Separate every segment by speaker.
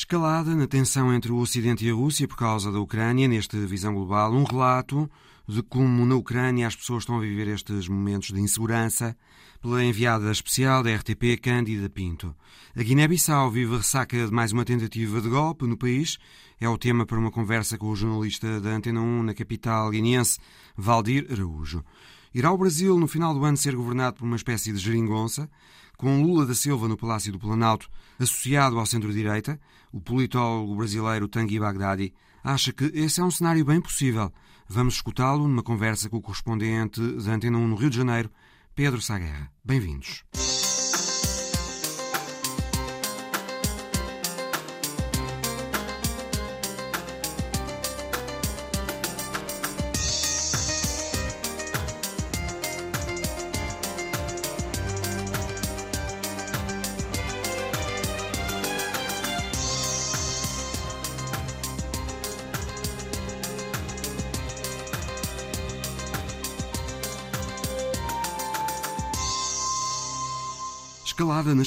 Speaker 1: Escalada na tensão entre o Ocidente e a Rússia por causa da Ucrânia, neste Visão Global, um relato de como na Ucrânia as pessoas estão a viver estes momentos de insegurança, pela enviada especial da RTP, Cândida Pinto. A Guiné-Bissau vive a ressaca de mais uma tentativa de golpe no país. É o tema para uma conversa com o jornalista da Antena 1 na capital guineense, Valdir Araújo. Irá o Brasil, no final do ano, ser governado por uma espécie de geringonça, com Lula da Silva no Palácio do Planalto, associado ao centro-direita, o politólogo brasileiro Tanguy Baghdadi acha que esse é um cenário bem possível. Vamos escutá-lo numa conversa com o correspondente da Antena 1 no Rio de Janeiro, Pedro Saguerra. Bem-vindos.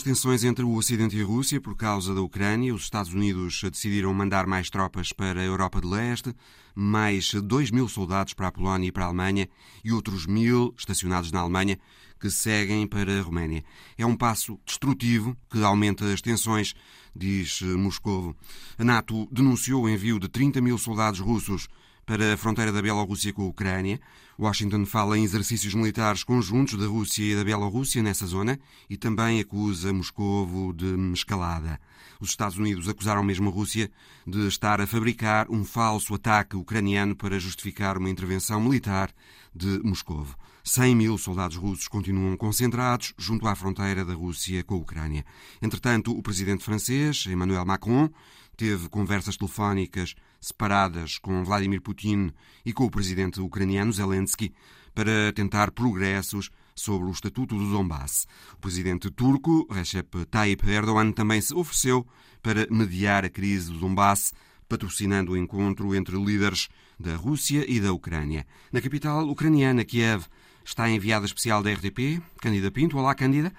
Speaker 1: Tensões entre o Ocidente e a Rússia por causa da Ucrânia, os Estados Unidos decidiram mandar mais tropas para a Europa de Leste, mais 2 mil soldados para a Polónia e para a Alemanha e outros mil estacionados na Alemanha que seguem para a Roménia. É um passo destrutivo que aumenta as tensões, diz Moscovo. A NATO denunciou o envio de 30 mil soldados russos para a fronteira da Bielorrússia com a Ucrânia. Washington fala em exercícios militares conjuntos da Rússia e da Bielorrússia nessa zona e também acusa Moscovo de escalada. Os Estados Unidos acusaram mesmo a Rússia de estar a fabricar um falso ataque ucraniano para justificar uma intervenção militar de Moscovo. 100 mil soldados russos continuam concentrados junto à fronteira da Rússia com a Ucrânia. Entretanto, o presidente francês, Emmanuel Macron, teve conversas telefónicas separadas com Vladimir Putin e com o presidente ucraniano Zelensky para tentar progressos sobre o Estatuto do Donbass. O presidente turco, Recep Tayyip Erdogan, também se ofereceu para mediar a crise do Donbass, patrocinando o encontro entre líderes da Rússia e da Ucrânia. Na capital ucraniana, Kiev, está a enviada especial da RTP, Cândida Pinto. Olá, Cândida.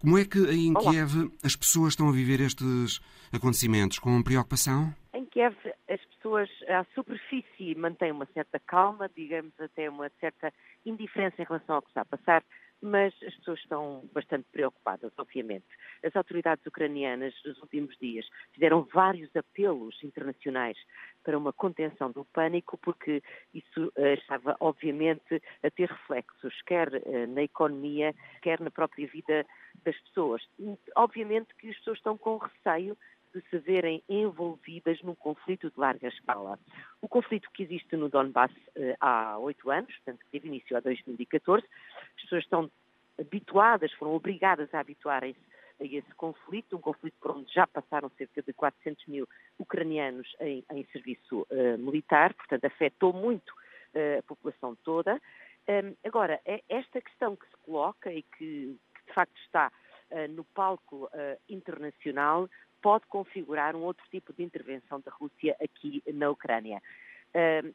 Speaker 1: Como é que em Olá. Kiev as pessoas estão a viver estes acontecimentos? Com preocupação?
Speaker 2: Em Kiev as pessoas à superfície mantêm uma certa calma, digamos até uma certa indiferença em relação ao que está a passar, mas as pessoas estão bastante preocupadas, obviamente. As autoridades ucranianas, nos últimos dias, fizeram vários apelos internacionais para uma contenção do pânico, porque isso uh, estava, obviamente, a ter reflexos, quer uh, na economia, quer na própria vida das pessoas. Obviamente que as pessoas estão com receio de se verem envolvidas num conflito de larga escala. O conflito que existe no Donbass uh, há oito anos, portanto, que teve início há 2014, as pessoas estão habituadas, foram obrigadas a habituarem-se a esse conflito, um conflito por onde já passaram cerca de 400 mil ucranianos em, em serviço uh, militar, portanto afetou muito uh, a população toda. Um, agora, é esta questão que se coloca e que, que de facto está uh, no palco internacional pode configurar um outro tipo de intervenção da Rússia aqui na Ucrânia.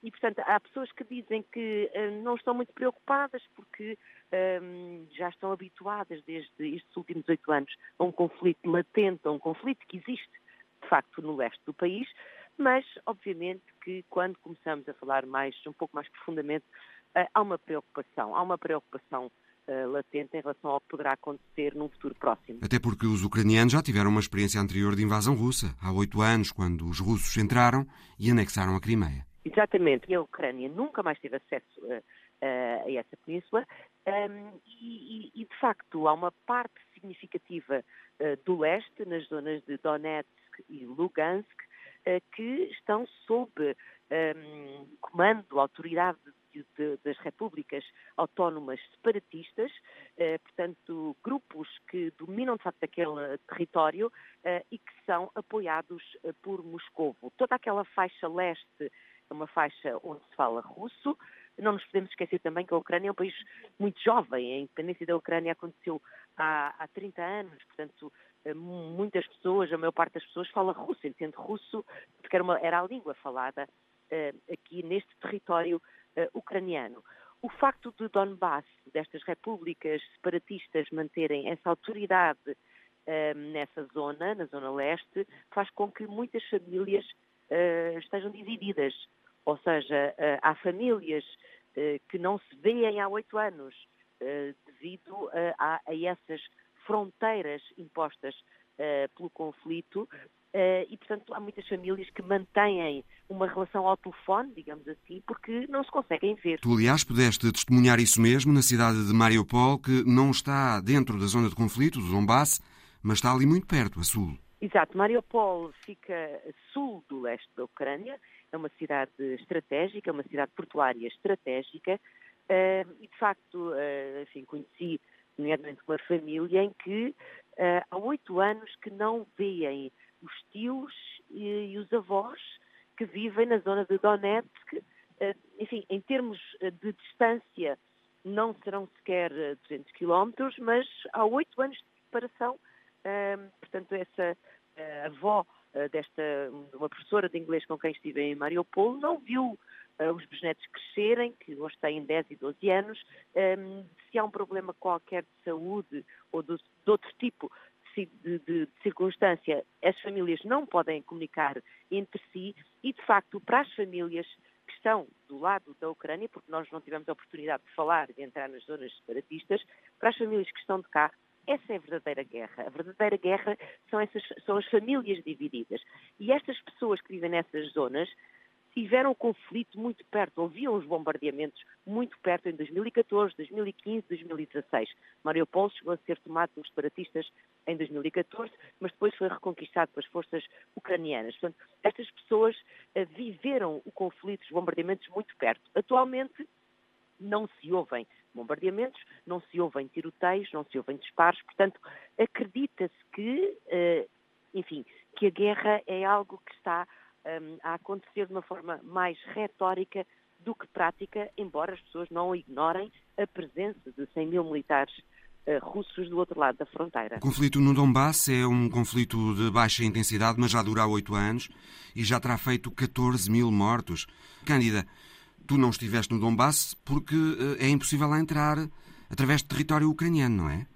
Speaker 2: E, portanto, há pessoas que dizem que não estão muito preocupadas porque já estão habituadas desde estes últimos oito anos a um conflito latente, a um conflito que existe, de facto, no leste do país, mas, obviamente, que quando começamos a falar mais, um pouco mais profundamente, ah, há uma preocupação, há uma preocupação uh, latente em relação ao que poderá acontecer num futuro próximo.
Speaker 1: Até porque os ucranianos já tiveram uma experiência anterior de invasão russa, há oito anos, quando os russos entraram e anexaram a Crimeia.
Speaker 2: Exatamente. E a Ucrânia nunca mais teve acesso a, a essa península um, e, e, de facto, há uma parte significativa uh, do leste, nas zonas de Donetsk e Lugansk, uh, que estão sob um, comando, autoridade de, das repúblicas autónomas separatistas, eh, portanto, grupos que dominam de facto aquele território eh, e que são apoiados eh, por Moscovo. Toda aquela faixa leste é uma faixa onde se fala russo. Não nos podemos esquecer também que a Ucrânia é um país muito jovem. A independência da Ucrânia aconteceu há, há 30 anos, portanto, eh, muitas pessoas, a maior parte das pessoas fala russo, entende russo, porque era, uma, era a língua falada uh, aqui neste território ucraniano. O facto de Donbass, destas repúblicas separatistas, manterem essa autoridade nessa zona, na zona leste, faz com que muitas famílias uh, estejam divididas. Ou seja, uh, há famílias que não se veem há oito anos devido a, essas fronteiras impostas pelo conflito e, portanto, há muitas famílias que mantêm uma relação ao telefone, digamos assim, porque não se conseguem ver.
Speaker 1: Tu, aliás, pudeste testemunhar isso mesmo na cidade de Mariupol, que não está dentro da zona de conflito, do Donbass, mas está ali muito perto, a sul.
Speaker 2: Exato, Mariupol fica a sul do leste da Ucrânia, é uma cidade estratégica, é uma cidade portuária estratégica, uh, e de facto, uh, enfim, conheci nomeadamente uma família em que uh, há oito anos que não veem os tios e, e, os avós que vivem na zona de Donetsk, enfim, em termos de distância não serão sequer 200 quilómetros, mas há oito anos de separação. Portanto, essa avó desta, uma professora de inglês com quem estive em Mariupol, não viu os bisnetos crescerem, que hoje têm 10 e 12 anos, se há um problema qualquer de saúde ou de outro tipo de, de, de, circunstância, as famílias não podem comunicar entre si e, de facto, para as famílias que estão do lado da Ucrânia, porque nós não tivemos a oportunidade de falar, de entrar nas zonas separatistas, para as famílias que estão de cá, essa é a verdadeira guerra. A verdadeira guerra são, essas, são as famílias divididas. E estas pessoas que vivem nessas zonas tiveram o conflito muito perto, ouviam os bombardeamentos muito perto em 2014, 2015, 2016. Mariupol chegou a ser tomado pelos separatistas em 2014, mas depois foi reconquistado pelas forças ucranianas. Portanto, estas pessoas uh, viveram o conflito, os bombardeamentos muito perto. Atualmente não se ouvem bombardeamentos, não se ouvem tiroteios, não se ouvem disparos, portanto, acredita-se que, uh, enfim, que a guerra é algo que está um, a acontecer de uma forma mais retórica do que prática, embora as pessoas não ignorem a presença de 100 mil militares uh, russos do outro lado da fronteira.
Speaker 1: O conflito no Donbass é um conflito de baixa intensidade, mas já dura há oito anos e já terá feito 14 mil mortos. Cândida, tu não estiveste no Donbass porque eh, é impossível lá entrar através de território ucraniano, não é?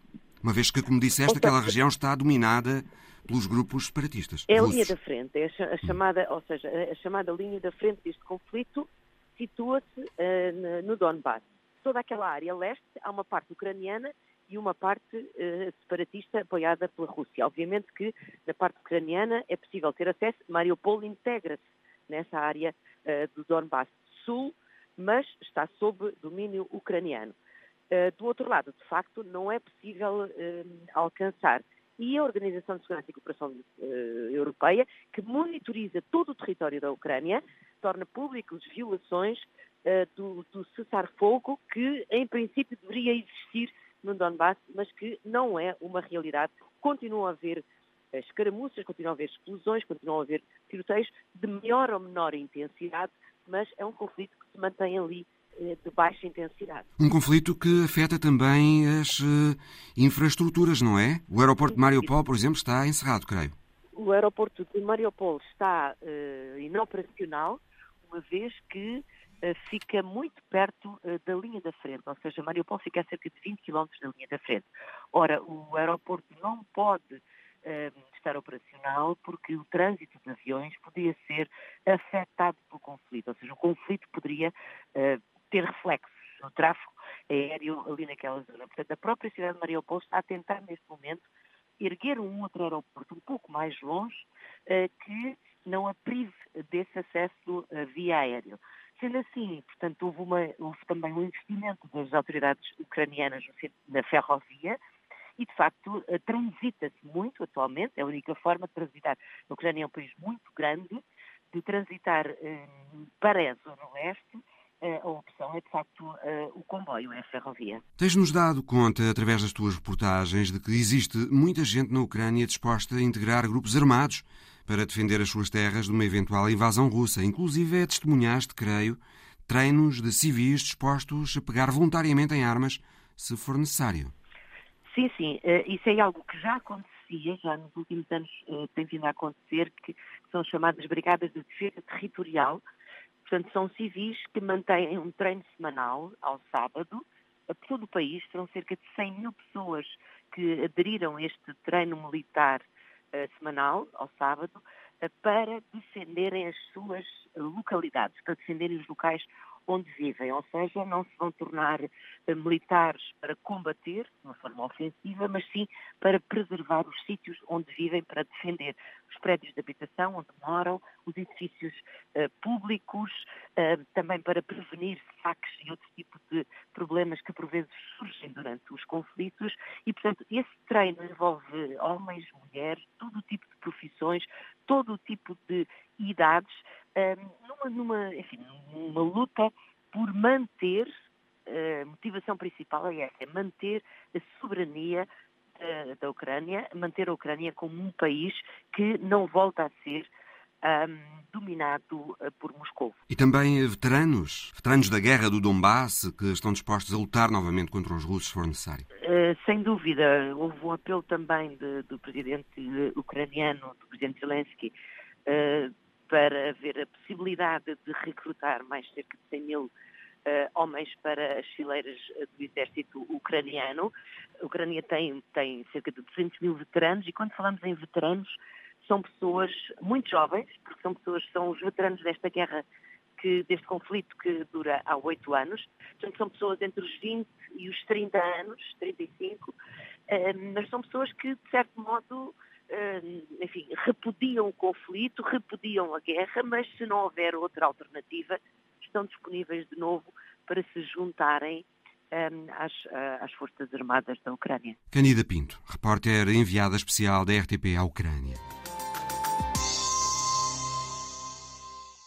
Speaker 1: Uma vez que, como disseste, aquela região está dominada pelos grupos separatistas.
Speaker 2: É a linha da frente, é a chamada, ou seja, a chamada linha da frente deste conflito situa-se uh, no Donbass. Toda aquela área leste há uma parte ucraniana e uma parte uh, separatista apoiada pela Rússia. Obviamente que na parte ucraniana é possível ter acesso, Mariupol integra-se nessa área uh, do Donbass sul, mas está sob domínio ucraniano. Do outro lado, de facto, não é possível alcançar. E a Organização de Segurança e Cooperação uh, Europeia, que monitoriza todo o território da Ucrânia, torna públicas violações do, do cessar-fogo que, em princípio, deveria existir no Donbass, mas que não é uma realidade. Continuam a haver escaramuças, continuam a haver explosões, continuam a haver tiroteios de maior ou menor intensidade, mas é um conflito que se mantém ali eh, de baixa intensidade.
Speaker 1: Um conflito que afeta também as uh, infraestruturas, não é? O aeroporto de Mariupol, por exemplo, está encerrado, creio.
Speaker 2: O aeroporto de Mariupol está uh, inoperacional, uma vez que uh, fica muito perto da linha da frente, ou seja, Mariupol fica a cerca de 20 km da linha da frente. Ora, o aeroporto não pode estar operacional porque o trânsito de aviões podia ser afetado pelo conflito, ou seja, o conflito poderia ter reflexos no tráfego aéreo ali naquela zona. Portanto, a própria cidade de Mariupol está a tentar neste momento erguer um outro aeroporto um pouco mais longe uh, que não a prive desse acesso via aéreo. Sendo assim, portanto, houve, uma, houve também um investimento das autoridades ucranianas na ferrovia, e, de facto, eh, transita-se muito atualmente, é a única forma de transitar. A Ucrânia é um país muito grande, de transitar eh, para a Zona Oeste, eh, a opção é, de facto, o comboio, é a ferrovia.
Speaker 1: Tens-nos dado conta, através das tuas reportagens, de que existe muita gente na Ucrânia disposta a integrar grupos armados para defender as suas terras de uma eventual invasão russa. Inclusive, é testemunhaste, creio, treinos de civis dispostos a pegar voluntariamente em armas se for necessário.
Speaker 2: Sim, sim, uh, isso é algo que já acontecia, já nos últimos anos uh, tem vindo a acontecer, que são chamadas Brigadas de Defesa Territorial. Portanto, são civis que mantêm um treino semanal ao sábado, a todo o país, serão cerca de 100 mil pessoas que aderiram a este treino militar semanal, ao sábado, para defenderem as suas localidades, para defenderem os locais onde vivem, ou seja, não se vão tornar eh, militares para combater de uma forma ofensiva, mas sim para preservar os sítios onde vivem, para defender os prédios de habitação onde moram, os edifícios uh, públicos, uh, também para prevenir saques e outro tipo de problemas que por vezes surgem durante os conflitos. E, portanto, esse treino envolve homens, mulheres, todo o tipo de profissões, todo o tipo de idades, numa, numa, enfim, numa luta por manter, a motivação principal é essa, é manter a soberania da, da Ucrânia, manter a Ucrânia como um país que não volta a ser um, dominado uh, por Moscou.
Speaker 1: E também veteranos, veteranos da guerra do Donbass, que estão dispostos a lutar novamente contra os russos se for necessário.
Speaker 2: Uh, sem dúvida. Houve um apelo também de, do presidente ucraniano, do presidente Zelensky, uh, para haver a possibilidade de recrutar mais cerca de 100 mil homens para as fileiras do exército ucraniano. A Ucrânia tem, tem cerca de 200 mil veteranos e quando falamos em veteranos são pessoas muito jovens, porque são pessoas, são os veteranos desta guerra, que, deste conflito que dura há oito anos. Portanto, são pessoas entre os 20 e os 30 anos, 35, eh, mas são pessoas que, de certo modo, eh, enfim, repudiam o conflito, repudiam a guerra, mas se não houver outra alternativa, estão disponíveis de novo para se juntarem um, às, uh, às, Forças Armadas da Ucrânia.
Speaker 1: Canida Pinto, repórter enviada especial da RTP à Ucrânia.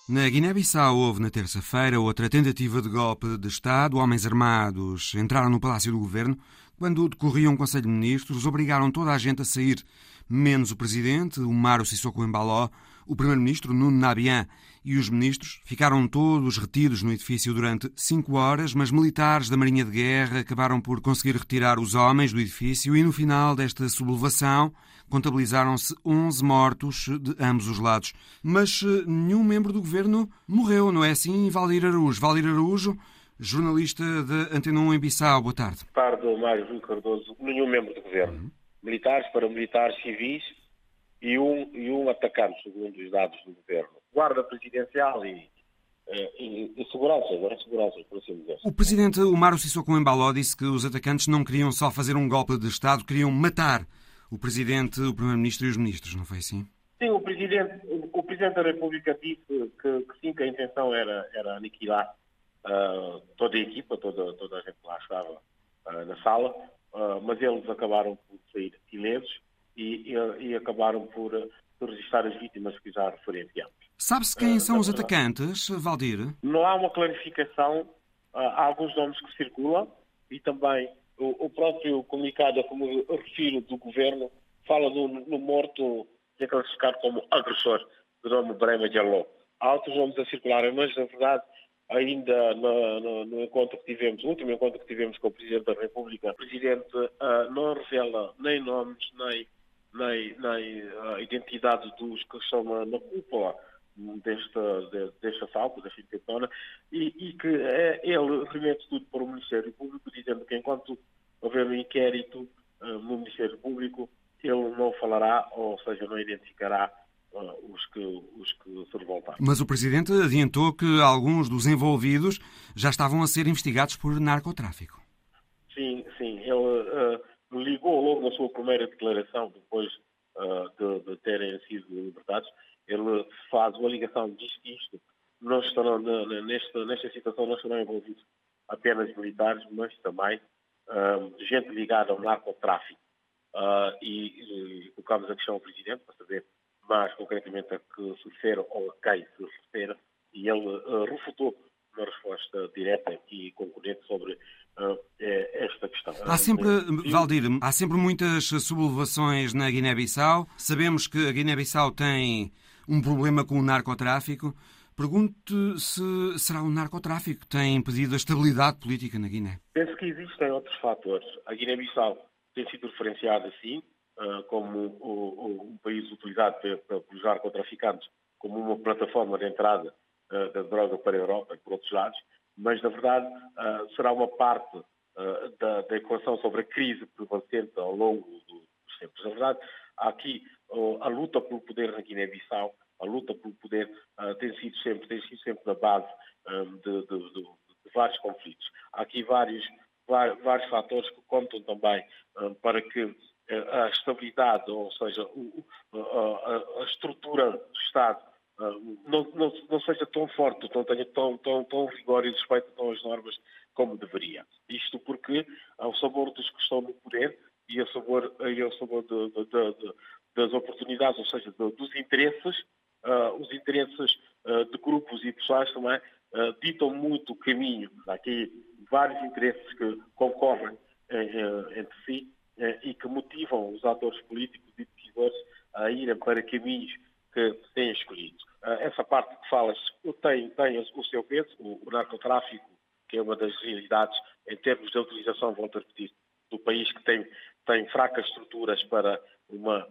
Speaker 1: Na Guiné-Bissau houve na terça-feira outra tentativa de golpe de Estado. Homens armados entraram no Palácio do Governo. Quando decorria um Conselho de Ministros, obrigaram toda a gente a sair, menos o Presidente, o Mário Sissoko Embaló, o Primeiro-Ministro, Nuno Nabian, e os ministros ficaram todos retidos no edifício durante cinco horas, mas militares da Marinha de Guerra acabaram por conseguir retirar os homens do edifício e, no final desta sublevação, contabilizaram-se 11 mortos de ambos os lados. Mas eh, nenhum membro do governo morreu, não é assim, Valdir Araújo? Valdir Araújo, jornalista da Antena 1 em Bissau. Boa tarde.
Speaker 3: Boa tarde, Mário Júlio Cardoso. Nenhum membro do governo. Uhum. Militares, paramilitares, civis e um, e um atacante, segundo os dados do governo. Guarda presidencial e, eh, e, e segurança, agora segurança, por assim dizer.
Speaker 1: O presidente Omar Sissoko Embaló disse que os atacantes não queriam só fazer um golpe de Estado, queriam matar o presidente, o primeiro-ministro e os ministros, não foi assim?
Speaker 3: Sim, o presidente, o presidente da República disse que, que sim, que a intenção era, era aniquilar uh, toda a equipa, toda, toda a gente que lá estava uh, na sala, uh, mas eles acabaram por sair ilesos e, e, e acabaram por, por registrar as vítimas que já referenciamos.
Speaker 1: Sabe-se quem são os atacantes, Valdir?
Speaker 3: Não há uma clarificação. há alguns nomes que circulam e também o, próprio comunicado, como eu refiro, do governo, fala no, no morto que é classificado como agressor, de nome Brema Diallo. Há outros nomes a circularem, mas na verdade ainda no, no, no, encontro que tivemos, o último encontro que tivemos com o Presidente da República, o Presidente uh, não revela nem nomes, nem nem, nem a identidade dos que estão na, na cúpula desta, de, deste assalto, desta intentona, e, e, que é, ele remete tudo para o Ministério Público, dizendo que enquanto houver um inquérito uh, no Ministério Público, ele não falará, ou seja, não identificará uh, os, que, os que se revoltaram.
Speaker 1: Mas o Presidente adiantou que alguns dos envolvidos já estavam a ser investigados por narcotráfico.
Speaker 3: Sim, sim. Ele uh, ligou logo na sua primeira declaração, depois uh, de, de, terem sido libertados, ele faz uma ligação, diz que isto não estarão, nesta, nesta situação não estarão envolvidos apenas militares, mas também uh, gente ligada ao narcotráfico. Uh, e, e colocamos a questão ao Presidente para saber mais concretamente a que se refere ou a quem se refere, e ele refutou uma resposta direta e concordante sobre uh, esta questão.
Speaker 1: Há sempre, Valdir, há sempre muitas sublevações na Guiné-Bissau. Sabemos que a Guiné-Bissau tem um problema com o narcotráfico. Pergunto se será o narcotráfico que tem impedido a estabilidade política na Guiné.
Speaker 3: Penso que existem outros fatores. A Guiné-Bissau tem sido referenciada, sim, como um país utilizado pelos narcotraficantes como uma plataforma de entrada da droga para a Europa e por outros lados, mas na verdade uh, será uma parte uh, da, da, equação sobre a crise prevalecente ao longo dos tempos. Na verdade, há aqui uh, a luta pelo poder na Guiné-Bissau, a luta pelo poder tem sido sempre, tem sido sempre na base um, de, de, de, de, vários conflitos. Há aqui vários, vários, fatores que contam também para que a estabilidade, ou seja, a, estrutura do Estado não, não, não, seja tão forte, não tenha tão, tão, tão rigor e respeito tão as normas como deveria. Isto porque ao sabor dos que estão no poder e ao sabor, e ao sabor de, de, de, das oportunidades, ou seja, dos interesses, uh, os interesses uh, de grupos e pessoais também uh, ditam muito o caminho. Há aqui vários interesses que concorrem entre si e que motivam os atores políticos e decisores a irem para caminhos que têm escolhido. Essa parte que falas tem, tem o seu peso, o narcotráfico que é uma das realidades em termos de utilização, a repetir, do país que tem, tem fracas estruturas para uma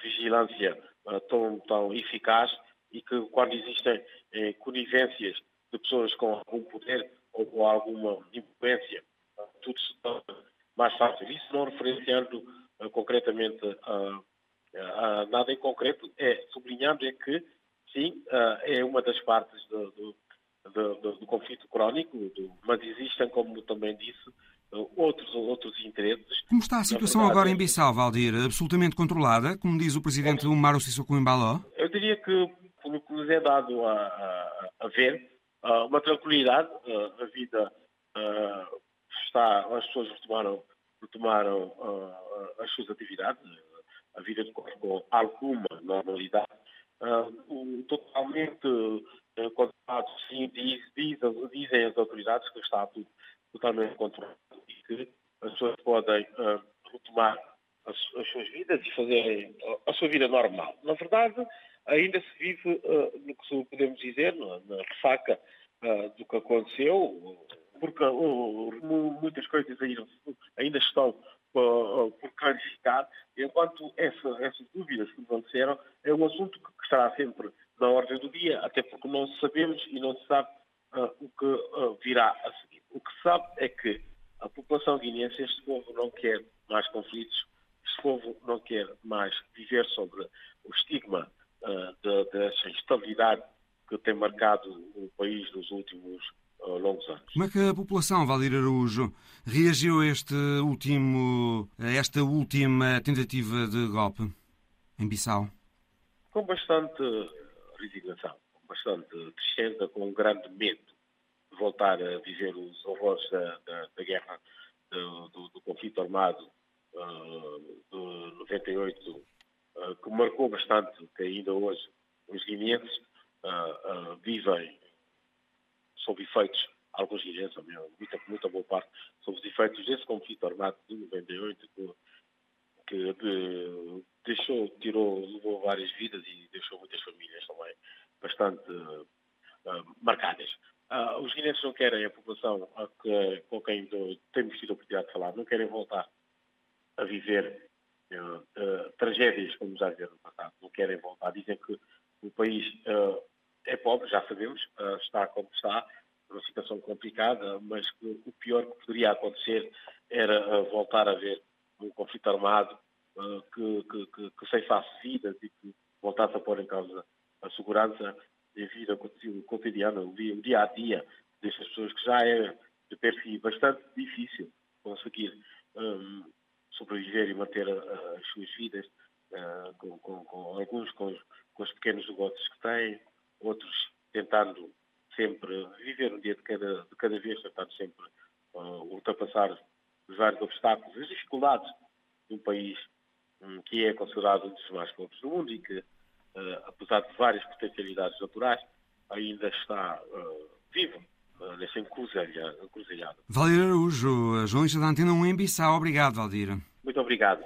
Speaker 3: vigilância uh, tão, tão eficaz e que quando existem eh, conivências de pessoas com algum poder ou com alguma influência, uh, tudo se torna mais fácil. Isso não referenciando uh, concretamente a nada em concreto, é sublinhando é que, sim, é uma das partes do, do do, do, conflito crónico, mas existem, como também disse, outros, outros interesses.
Speaker 1: Como está a situação verdade, agora em Bissau, Valdir? Absolutamente controlada, como diz o presidente Umaro Sissoko Embaló?
Speaker 3: Eu diria que, pelo que nos é dado a, a, a ver, uma tranquilidade, a vida está, as pessoas retomaram, retomaram as suas atividades, a vida decorre com alguma normalidade, totalmente controlado, sim, diz, diz, dizem as autoridades que está tudo totalmente controlado e que as pessoas podem uh, retomar as, as, suas vidas e fazerem a, a, sua vida normal. Na verdade, ainda se vive, uh, no que podemos dizer, na, na ressaca uh, do que aconteceu, porque muitas coisas ainda, ainda estão por, por clarificar, enquanto essa, essas dúvidas que prevaleceram é um assunto que estará sempre na ordem do dia, até porque não sabemos e não se sabe uh, o que uh, virá a seguir. O que se sabe é que a população guineense, este povo não quer mais conflitos, este povo não quer mais viver sobre o estigma uh, dessa instabilidade que tem marcado o país nos últimos uh, longos anos.
Speaker 1: Como é que a população, Valdir Araújo, reagiu a, este último, a esta última tentativa de golpe em Bissau?
Speaker 3: Com bastante resignação, com bastante tristeza, com um grande medo de voltar a viver os horrores da, da, da guerra, do, do, do, conflito armado uh, de 98, uh, que marcou bastante, que ainda hoje os guineenses uh, vivem sob efeitos, alguns guineenses, muita, muita boa parte, sob os efeitos desse conflito armado de 98, que, de, deixou, tirou, levou várias vidas e deixou muitas famílias também bastante uh, marcadas. Uh, os guineenses não querem, a população a que, com quem temos tido a oportunidade de falar, não querem voltar a viver uh, tragédias como já viveram no passado. Não querem voltar. Dizem que o país é pobre, já sabemos, está como está, numa situação complicada, mas o pior que poderia acontecer era voltar a ver um conflito armado uh, que, que, que, que vidas e que voltasse a pôr em causa a segurança. E a vida cotidiana, o dia, o dia a dia destas pessoas, que já é de per si bastante difícil conseguir um, sobreviver e manter as suas vidas, uh, com, com, com, alguns com, com os pequenos negócios que têm, outros tentando sempre viver um dia de cada, de cada vez, tentando sempre uh, ultrapassar os vários obstáculos, as dificuldades de um país um, que é considerado um dos mais pobres do mundo e que, uh, apesar de várias potencialidades naturais, ainda está uh, vivo uh, nessa encruzilhada.
Speaker 1: Valdir Araújo, jornalista da Antena 1 em Bissau. Obrigado, Valdir.
Speaker 3: Muito obrigado.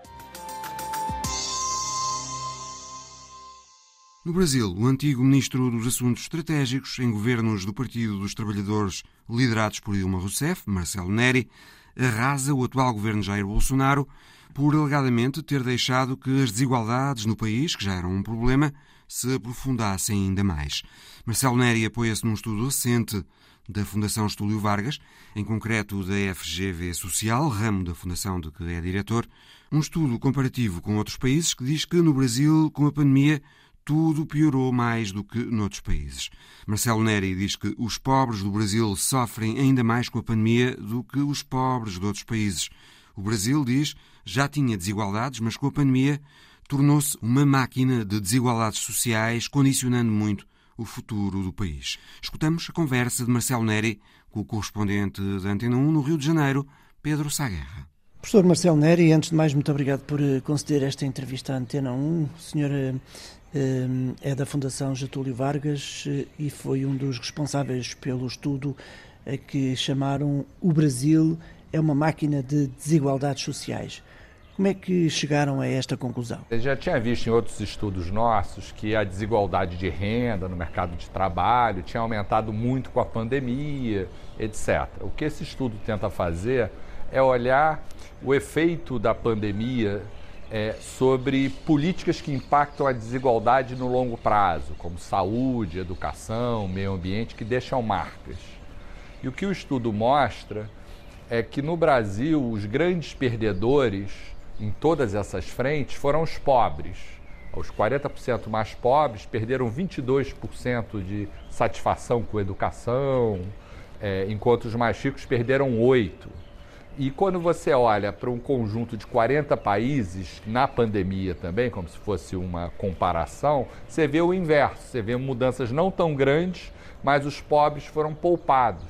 Speaker 1: No Brasil, o antigo ministro dos Assuntos Estratégicos em governos do Partido dos Trabalhadores liderados por Dilma Rousseff, Marcelo Neri, arrasa o atual governo Jair Bolsonaro por alegadamente ter deixado que as desigualdades no país, que já eram um problema, se aprofundasse ainda mais. Marcelo Neri apoia-se num estudo recente da Fundação Estúlio Vargas, em concreto da FGV Social, ramo da fundação de que é diretor, um estudo comparativo com outros países que diz que no Brasil, com a pandemia, tudo piorou mais do que noutros países. Marcelo Neri diz que os pobres do Brasil sofrem ainda mais com a pandemia do que os pobres de outros países. O Brasil, diz, já tinha desigualdades, mas com a pandemia tornou-se uma máquina de desigualdades sociais, condicionando muito o futuro do país. Escutamos a conversa de Marcelo Neri com o correspondente da Antena 1 no Rio de Janeiro, Pedro Saguerra.
Speaker 4: Professor Marcelo Neri, antes de mais, muito obrigado por eh, conceder esta entrevista à Antena 1. O senhor é da Fundação Getúlio Vargas e foi um dos responsáveis pelo estudo que chamaram O Brasil é uma máquina de desigualdades sociais. Como é que chegaram a esta conclusão?
Speaker 5: Eu já tinha visto em outros estudos nossos que a desigualdade de renda no mercado de trabalho tinha aumentado muito com a pandemia, etc. O que esse estudo tenta fazer é olhar o efeito da pandemia é, sobre políticas que impactam a desigualdade no longo prazo, como saúde, educação, meio ambiente, que deixam marcas. E o que o estudo mostra é que no Brasil os grandes perdedores em todas essas frentes foram os pobres. Os 40% mais pobres perderam 22% de satisfação com a educação, é, enquanto os mais ricos perderam 8%. E quando você olha para um conjunto de 40 países, na pandemia também, como se fosse uma comparação, você vê o inverso, você vê mudanças não tão grandes, mas os pobres foram poupados.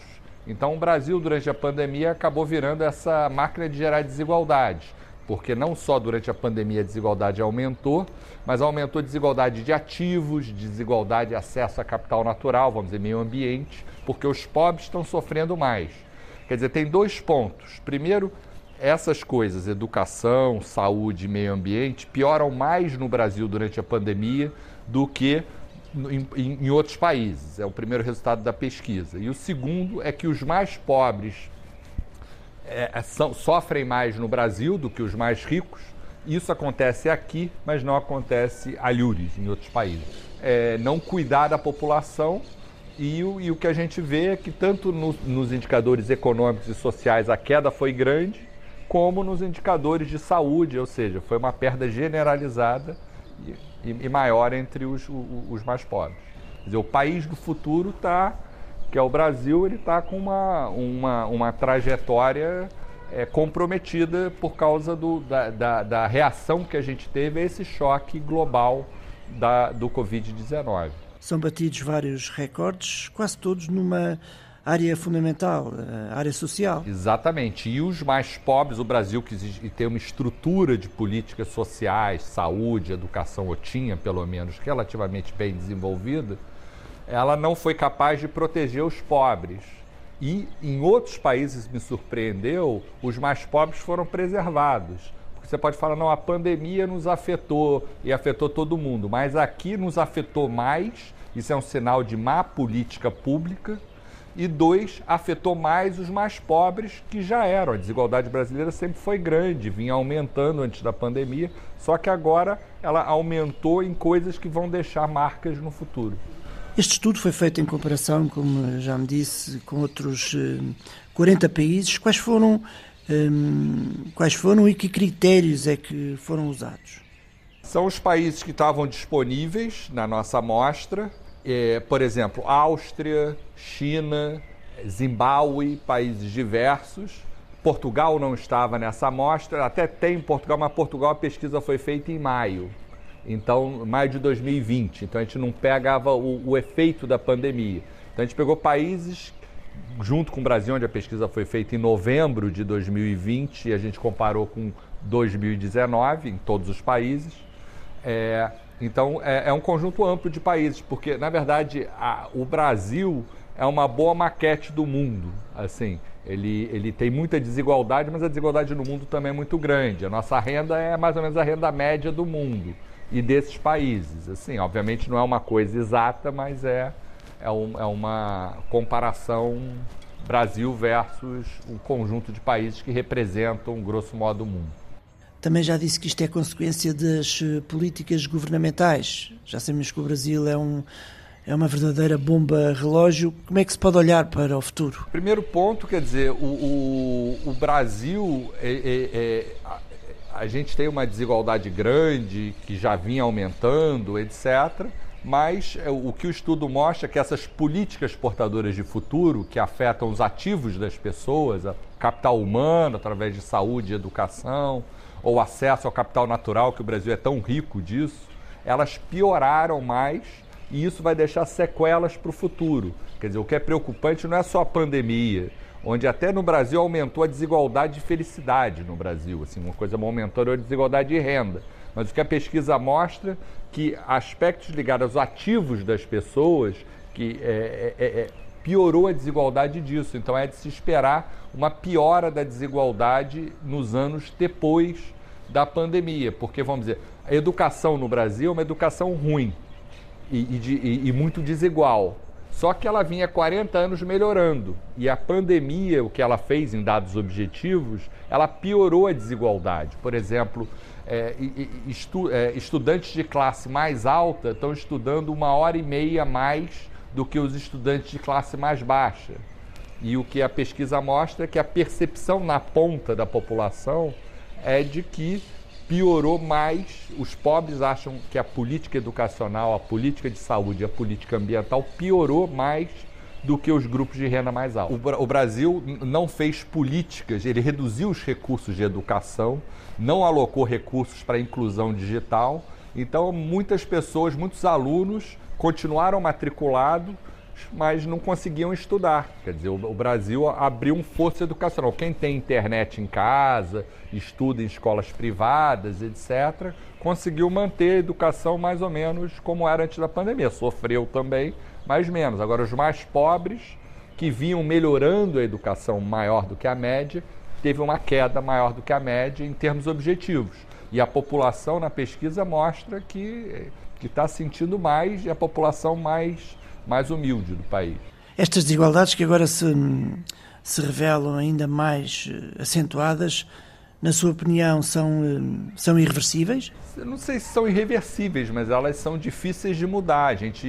Speaker 5: Então o Brasil, durante a pandemia, acabou virando essa máquina de gerar desigualdades porque não só durante a pandemia a desigualdade aumentou, mas aumentou a desigualdade de ativos, desigualdade de acesso a capital natural, vamos dizer, meio ambiente, porque os pobres estão sofrendo mais. Quer dizer, tem dois pontos. Primeiro, essas coisas, educação, saúde, meio ambiente, pioram mais no Brasil durante a pandemia do que em, em, em outros países. É o primeiro resultado da pesquisa. E o segundo é que os mais pobres é, é, são, sofrem mais no Brasil do que os mais ricos. Isso acontece aqui, mas não acontece alhures em outros países. É, não cuidar da população e o, e o, que a gente vê é que tanto no, nos indicadores econômicos e sociais a queda foi grande, como nos indicadores de saúde, ou seja, foi uma perda generalizada e, e, maior entre os, os, os mais pobres. Quer dizer, o país do futuro está que é o Brasil, ele está com uma, uma, uma trajetória é, comprometida por causa do, da, da, da, reação que a gente teve a esse choque global da, do Covid-19.
Speaker 4: São batidos vários recordes, quase todos numa área fundamental, a área social.
Speaker 5: Exatamente. E os mais pobres, o Brasil que tem uma estrutura de políticas sociais, saúde, educação, ou tinha pelo menos relativamente bem desenvolvida, ela não foi capaz de proteger os pobres. E em outros países me surpreendeu, os mais pobres foram preservados. Você pode falar, não, a pandemia nos afetou e afetou todo mundo, mas aqui nos afetou mais, isso é um sinal de má política pública. E dois, afetou mais os mais pobres que já eram. A desigualdade brasileira sempre foi grande, vinha aumentando antes da pandemia, só que agora ela aumentou em coisas que vão deixar marcas no futuro.
Speaker 4: Este estudo foi feito em comparação, como já me disse, com outros 40 eh, países. Quais foram, um, quais foram e que critérios é que foram usados?
Speaker 5: São os países que estavam disponíveis na nossa amostra, é, por exemplo, Áustria, China, Zimbábue, países diversos. Portugal não estava nessa amostra, até tem Portugal, mas Portugal a pesquisa foi feita em maio. Então, maio de 2020. Então, a gente não pegava o, o efeito da pandemia. Então, a gente pegou países junto com o Brasil, onde a pesquisa foi feita em novembro de 2020 e a gente comparou com 2019 em todos os países. É, então, é, é, um conjunto amplo de países, porque, na verdade, a, o Brasil é uma boa maquete do mundo. Assim, ele, ele tem muita desigualdade, mas a desigualdade no mundo também é muito grande. A nossa renda é mais ou menos a renda média do mundo e desses países. Assim, obviamente não é uma coisa exata, mas é, é, um, é uma comparação Brasil versus um conjunto de países que representam, grosso modo, o mundo.
Speaker 4: também já disse que isto é consequência das eh, políticas governamentais. Já sabemos que o Brasil é um é uma verdadeira bomba relógio. Como é que se pode olhar para o futuro?
Speaker 5: Primeiro ponto, quer dizer, o, o, o Brasil, é, é, é, a, a gente tem uma desigualdade grande que já vinha aumentando, etc. Mas é, o que o estudo mostra é que essas políticas portadoras de futuro, que afetam os ativos das pessoas, o capital humano, através de saúde e educação, ou acesso ao capital natural, que o Brasil é tão rico disso, elas pioraram mais e isso vai deixar sequelas para o futuro. Quer dizer, o que é preocupante não é só a pandemia, onde até no Brasil aumentou a desigualdade de felicidade no Brasil, assim, uma coisa aumentou a desigualdade de renda. Mas o que a pesquisa mostra que aspectos ligados aos ativos das pessoas que é, é, é, piorou a desigualdade disso. Então é de se esperar uma piora da desigualdade nos anos depois da pandemia, porque vamos dizer, a educação no Brasil é uma educação ruim e, e, de, e, e muito desigual. Só que ela vinha 40 anos melhorando. E a pandemia, o que ela fez em dados objetivos, ela piorou a desigualdade. Por exemplo, é, estu, é, estudantes de classe mais alta estão estudando uma hora e meia mais do que os estudantes de classe mais baixa. E o que a pesquisa mostra é que a percepção na ponta da população é de que piorou mais. Os pobres acham que a política educacional, a política de saúde, a política ambiental piorou mais do que os grupos de renda mais alta. O Brasil não fez políticas, ele reduziu os recursos de educação, não alocou recursos para inclusão digital. Então, muitas pessoas, muitos alunos continuaram matriculados mas não conseguiam estudar. Quer dizer, o Brasil abriu um fosso educacional. Quem tem internet em casa, estuda em escolas privadas, etc., conseguiu manter a educação mais ou menos como era antes da pandemia. Sofreu também, mas menos. Agora, os mais pobres, que vinham melhorando a educação maior do que a média, teve uma queda maior do que a média em termos objetivos. E a população na pesquisa mostra que está sentindo mais e a população mais mais humilde do país.
Speaker 4: Estas desigualdades que agora se, se revelam ainda mais eh, acentuadas, na sua opinião, são, eh, são irreversíveis?
Speaker 5: Eu não sei se são irreversíveis, mas elas são difíceis de mudar. A gente,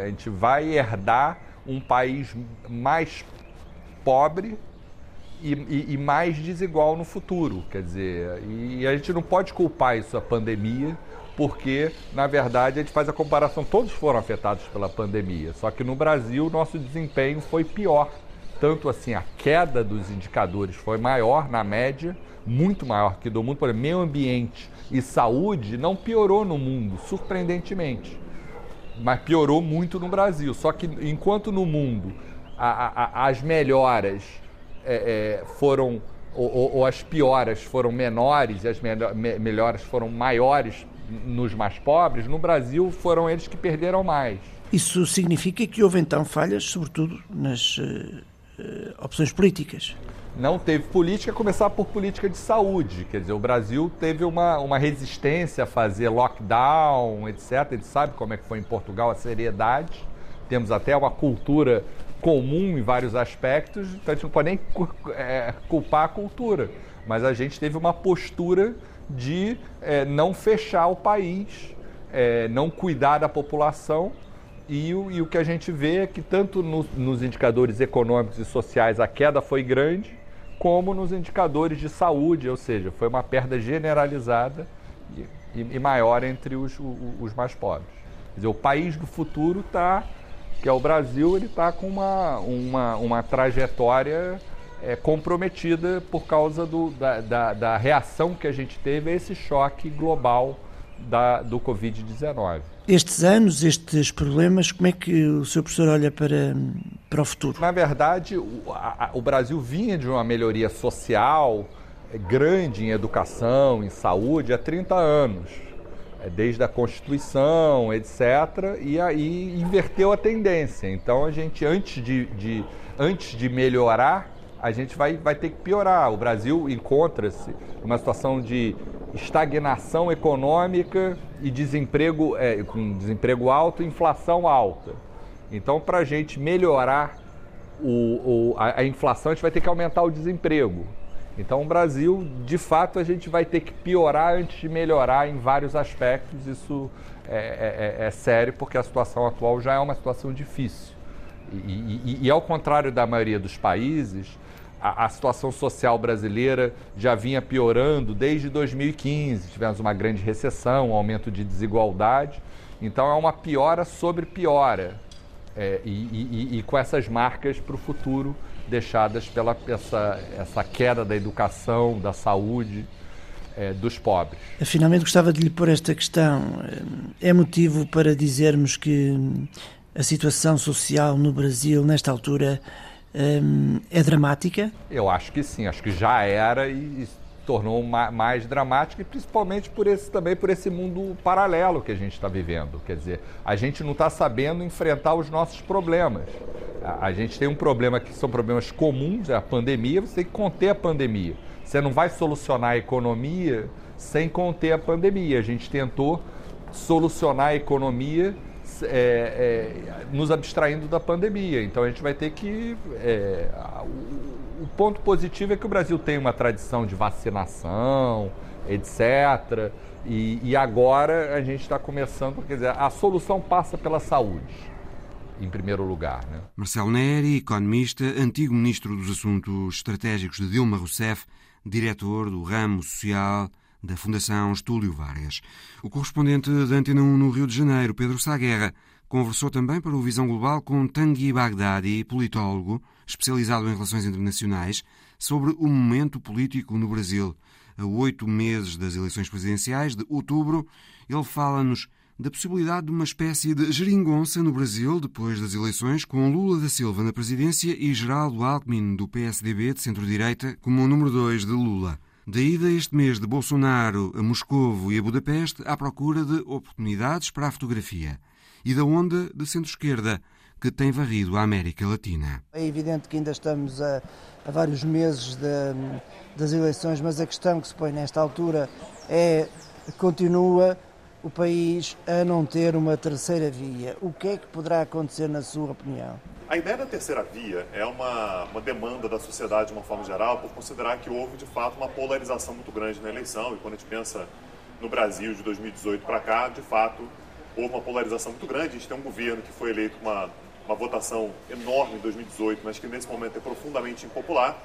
Speaker 5: a gente vai herdar um país mais pobre e, e, e, mais desigual no futuro. Quer dizer, e a gente não pode culpar isso a pandemia porque, na verdade, a gente faz a comparação, todos foram afetados pela pandemia, só que no Brasil nosso desempenho foi pior. Tanto assim, a queda dos indicadores foi maior na média, muito maior que do mundo. Por exemplo, meio ambiente e saúde não piorou no mundo, surpreendentemente. Mas piorou muito no Brasil. Só que enquanto no mundo a, a, as melhoras é, é, foram, ou, ou, as pioras foram menores e as melhoras foram maiores nos mais pobres, no Brasil foram eles que perderam mais.
Speaker 4: Isso significa que houve então falhas, sobretudo nas uh, opções políticas?
Speaker 5: Não teve política, começar por política de saúde. Quer dizer, o Brasil teve uma, uma resistência a fazer lockdown, etc. A gente sabe como é que foi em Portugal a seriedade. Temos até uma cultura comum em vários aspectos, então a gente não pode nem é, culpar a cultura. Mas a gente teve uma postura de é, não fechar o país, é, não cuidar da população. E o, e o, que a gente vê é que tanto no, nos indicadores econômicos e sociais a queda foi grande, como nos indicadores de saúde, ou seja, foi uma perda generalizada e, e, maior entre os, os, os, mais pobres. Quer dizer, o país do futuro está, que é o Brasil, ele está com uma, uma, uma trajetória é, comprometida por causa do, da, da, da, reação que a gente teve a esse choque global da, do Covid-19.
Speaker 4: Estes anos, estes problemas, como é que o seu professor olha para, para o futuro?
Speaker 5: Na verdade, o, a, o Brasil vinha de uma melhoria social é, grande em educação, em saúde, há 30 anos desde a Constituição, etc., e aí inverteu a tendência. Então a gente, antes de, de, antes de melhorar, a gente vai, vai ter que piorar. O Brasil encontra-se numa situação de estagnação econômica e desemprego, é, com desemprego alto e inflação alta. Então, para a gente melhorar o, o, a, a, inflação, a gente vai ter que aumentar o desemprego. Então, o Brasil, de fato, a gente vai ter que piorar antes de melhorar em vários aspectos. Isso é, é, é sério, porque a situação atual já é uma situação difícil. E, e, e ao contrário da maioria dos países, a, a, situação social brasileira já vinha piorando desde 2015. Tivemos uma grande recessão, um aumento de desigualdade. Então, é uma piora sobre piora. É, e, e, com essas marcas para o futuro deixadas pela essa, essa queda da educação, da saúde é, dos pobres.
Speaker 4: Finalmente gostava de lhe pôr esta questão. É motivo para dizermos que a situação social no Brasil, nesta altura, é dramática?
Speaker 5: Eu acho que sim, acho que já era e tornou mais dramática, e principalmente por esse, também por esse mundo paralelo que a gente está vivendo. Quer dizer, a gente não está sabendo enfrentar os nossos problemas. A, a, gente tem um problema que são problemas comuns, é a pandemia, você tem que conter a pandemia. Você não vai solucionar a economia sem conter a pandemia. A gente tentou solucionar a economia é, é, nos abstraindo da pandemia. Então a gente vai ter que. É, o, o, ponto positivo é que o Brasil tem uma tradição de vacinação, etc. E, e agora a gente está começando, quer dizer, a solução passa pela saúde. Em primeiro lugar. Né?
Speaker 1: Marcelo Neri, economista, antigo ministro dos Assuntos Estratégicos de Dilma Rousseff, diretor do ramo social da Fundação Estúlio Vargas. O correspondente da Antena 1 no Rio de Janeiro, Pedro Saguerra, conversou também para o Visão Global com Tanguy Baghdadi, politólogo especializado em relações internacionais, sobre o momento político no Brasil. A oito meses das eleições presidenciais de outubro, ele fala-nos da possibilidade de uma espécie de geringonça no Brasil depois das eleições, com Lula da Silva na presidência e Geraldo Alckmin, do PSDB de centro-direita, como o número dois de Lula. Da ida este mês de Bolsonaro a Moscovo e a Budapeste à procura de oportunidades para a fotografia e da onda de centro-esquerda que tem varrido a América Latina.
Speaker 4: É evidente que ainda estamos a, a vários meses de, das eleições, mas a questão que se põe nesta altura é continua o país a não ter uma terceira via. O que é que poderá acontecer na sua opinião?
Speaker 6: A ideia da terceira via é uma, uma demanda da sociedade de uma forma geral por considerar que houve de fato uma polarização muito grande na eleição e quando a gente pensa no Brasil de 2018 para cá, de fato houve uma polarização muito grande. A gente tem um governo que foi eleito com uma, uma votação enorme em 2018, mas que nesse momento é profundamente impopular.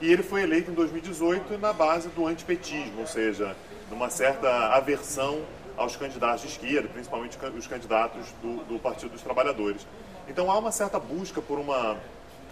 Speaker 6: E ele foi eleito em 2018 na base do antipetismo, ou seja, numa certa aversão aos candidatos de esquerda, principalmente os candidatos do, do Partido dos Trabalhadores. Então há uma certa busca por uma,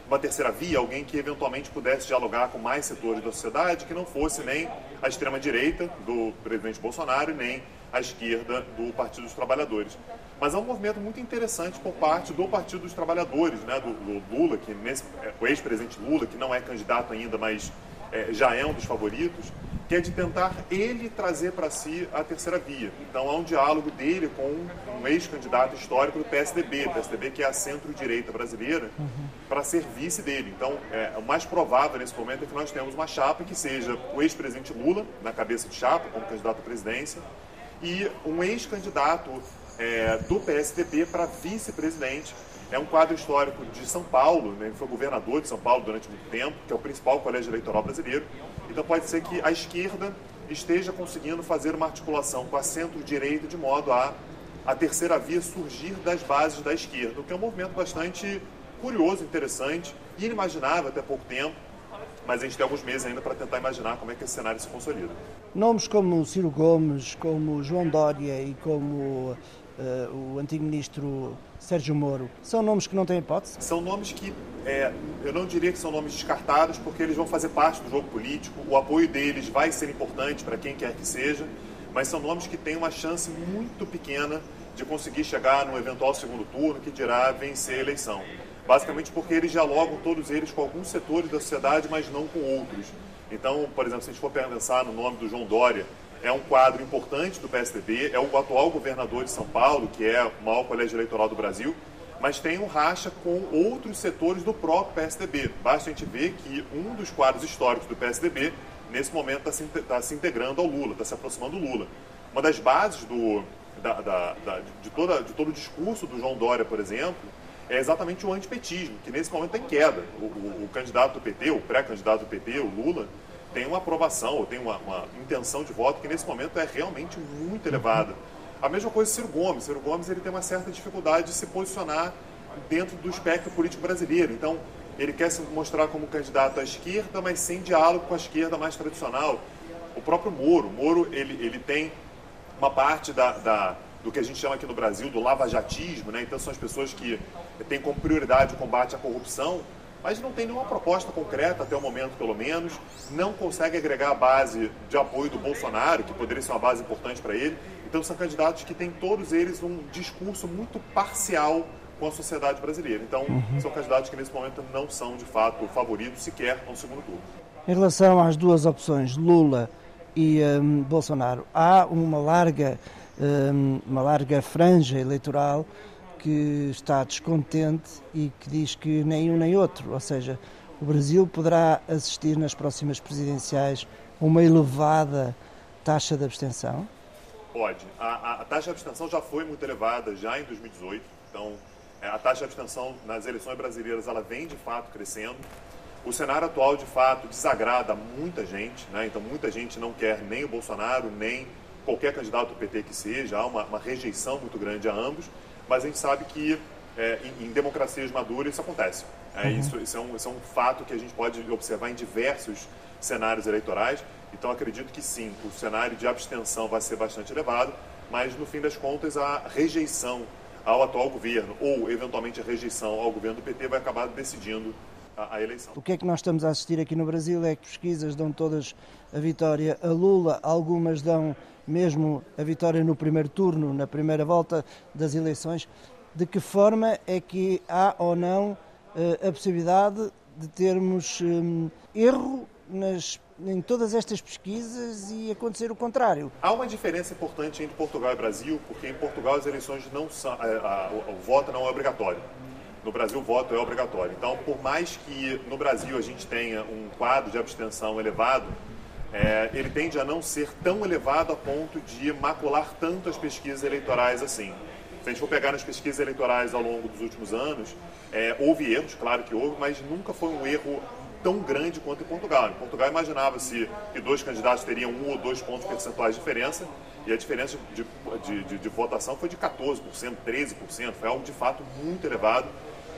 Speaker 6: uma terceira via, alguém que eventualmente pudesse dialogar com mais setores da sociedade, que não fosse nem a extrema-direita do presidente Bolsonaro, nem a esquerda do Partido dos Trabalhadores. Mas há um movimento muito interessante por parte do Partido dos Trabalhadores, né, do, do Lula, que nesse, é, o ex-presidente Lula, que não é candidato ainda, mas é, já é um dos favoritos, que é de tentar ele trazer para si a terceira via. Então há um diálogo dele com um ex-candidato histórico do PSDB, PSDB que é a centro-direita brasileira, para ser vice dele. Então é, o mais provável nesse momento é que nós tenhamos uma chapa que seja o ex-presidente Lula na cabeça de chapa como candidato à presidência e um ex-candidato é, do PSDB para vice-presidente é um quadro histórico de São Paulo, né? ele foi governador de São Paulo durante muito tempo, que é o principal colégio eleitoral brasileiro. Então pode ser que a esquerda esteja conseguindo fazer uma articulação com a centro-direita de modo a a terceira via surgir das bases da esquerda, o que é um movimento bastante curioso, interessante, inimaginável até pouco tempo, mas a gente tem alguns meses ainda para tentar imaginar como é que esse cenário se consolida.
Speaker 4: Nomes como Ciro Gomes, como João Dória e como uh, o antigo ministro Sérgio Moro, são nomes que não têm hipótese?
Speaker 6: São nomes que, é, eu não diria que são nomes descartados, porque eles vão fazer parte do jogo político, o apoio deles vai ser importante para quem quer que seja, mas são nomes que têm uma chance muito pequena de conseguir chegar no eventual segundo turno, que dirá vencer a eleição. Basicamente porque eles dialogam todos eles com alguns setores da sociedade, mas não com outros. Então, por exemplo, se a gente for pensar no nome do João Dória, é um quadro importante do PSDB, é o atual governador de São Paulo, que é o maior colégio eleitoral do Brasil, mas tem um racha com outros setores do próprio PSDB. Basta a gente ver que um dos quadros históricos do PSDB, nesse momento, está se, tá se, integrando ao Lula, está se aproximando do Lula. Uma das bases do, da, da, da, de, toda, de todo o discurso do João Dória, por exemplo, é exatamente o antipetismo, que nesse momento está em queda. O, o, o candidato do PT, o pré-candidato do PT, o Lula, tem uma aprovação ou tem uma, uma intenção de voto que nesse momento é realmente muito elevada. A mesma coisa Ciro Gomes. Ciro Gomes ele tem uma certa dificuldade de se posicionar dentro do espectro político brasileiro. Então, ele quer se mostrar como candidato à esquerda, mas sem diálogo com a esquerda mais tradicional. O próprio Moro, Moro ele, ele tem uma parte da, da, do que a gente chama aqui no Brasil do lavajatismo, né? então são as pessoas que têm como prioridade o combate à corrupção, mas não tem nenhuma proposta concreta até o momento, pelo menos, não consegue agregar a base de apoio do Bolsonaro, que poderia ser uma base importante para ele. Então são candidatos que têm todos eles um discurso muito parcial com a sociedade brasileira. Então uhum. são candidatos que nesse momento não são de fato favoritos sequer no segundo turno.
Speaker 4: Em relação às duas opções, Lula e um, Bolsonaro, há uma larga, um, uma larga franja eleitoral que está descontente e que diz que nem um nem outro, ou seja, o Brasil poderá assistir nas próximas presidenciais a uma elevada taxa de abstenção?
Speaker 6: Pode. A, a, a, taxa de abstenção já foi muito elevada já em 2018. Então, é, a taxa de abstenção nas eleições brasileiras ela vem de fato crescendo. O cenário atual de fato desagrada muita gente, né? Então, muita gente não quer nem o Bolsonaro nem qualquer candidato do PT que seja. Há uma, uma rejeição muito grande a ambos mas a gente sabe que é, em, em, democracias maduras isso acontece. É, uhum. isso, isso, é um, isso é um fato que a gente pode observar em diversos cenários eleitorais. Então acredito que sim, o cenário de abstenção vai ser bastante elevado, mas no fim das contas a rejeição ao atual governo ou eventualmente a rejeição ao governo do PT vai acabar decidindo a, a, eleição.
Speaker 4: O que é que nós estamos a assistir aqui no Brasil é que pesquisas dão todas a vitória a Lula, algumas dão mesmo a vitória no primeiro turno, na primeira volta das eleições, de que forma é que há ou não eh, a possibilidade de termos um, erro nas, em todas estas pesquisas e acontecer o contrário?
Speaker 6: Há uma diferença importante entre Portugal e Brasil, porque em Portugal as eleições não são, a, a, o, o voto não é obrigatório. No Brasil, o voto é obrigatório. Então, por mais que no Brasil a gente tenha um quadro de abstenção elevado, é, ele tende a não ser tão elevado a ponto de macular tanto as pesquisas eleitorais assim. Se a gente for pegar nas pesquisas eleitorais ao longo dos últimos anos, é, houve erros, claro que houve, mas nunca foi um erro tão grande quanto em Portugal. Em Portugal imaginava-se que dois candidatos teriam um ou dois pontos percentuais de diferença, e a diferença de, de, de, de votação foi de 14%, 13%, foi algo de fato muito elevado.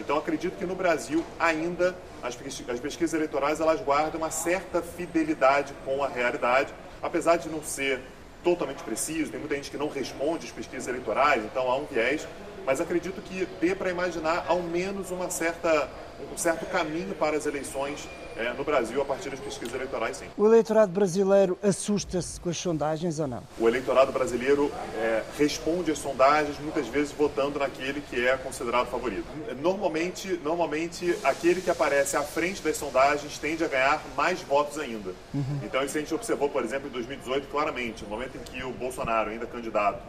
Speaker 6: Então acredito que no Brasil ainda as, as pesquisas eleitorais elas guardam uma certa fidelidade com a realidade, apesar de não ser totalmente preciso, tem muita gente que não responde às pesquisas eleitorais, então há um viés, mas acredito que dê para imaginar ao menos uma certa, um certo caminho para as eleições é, no Brasil a partir das pesquisas eleitorais, sim.
Speaker 4: O eleitorado brasileiro assusta-se com as sondagens ou não?
Speaker 6: O eleitorado brasileiro é, responde às sondagens, muitas vezes votando naquele que é considerado favorito. Normalmente, normalmente aquele que aparece à frente das sondagens tende a ganhar mais votos ainda. Uhum. Então, isso a gente observou, por exemplo, em 2018, claramente, no momento em que o Bolsonaro, ainda candidato,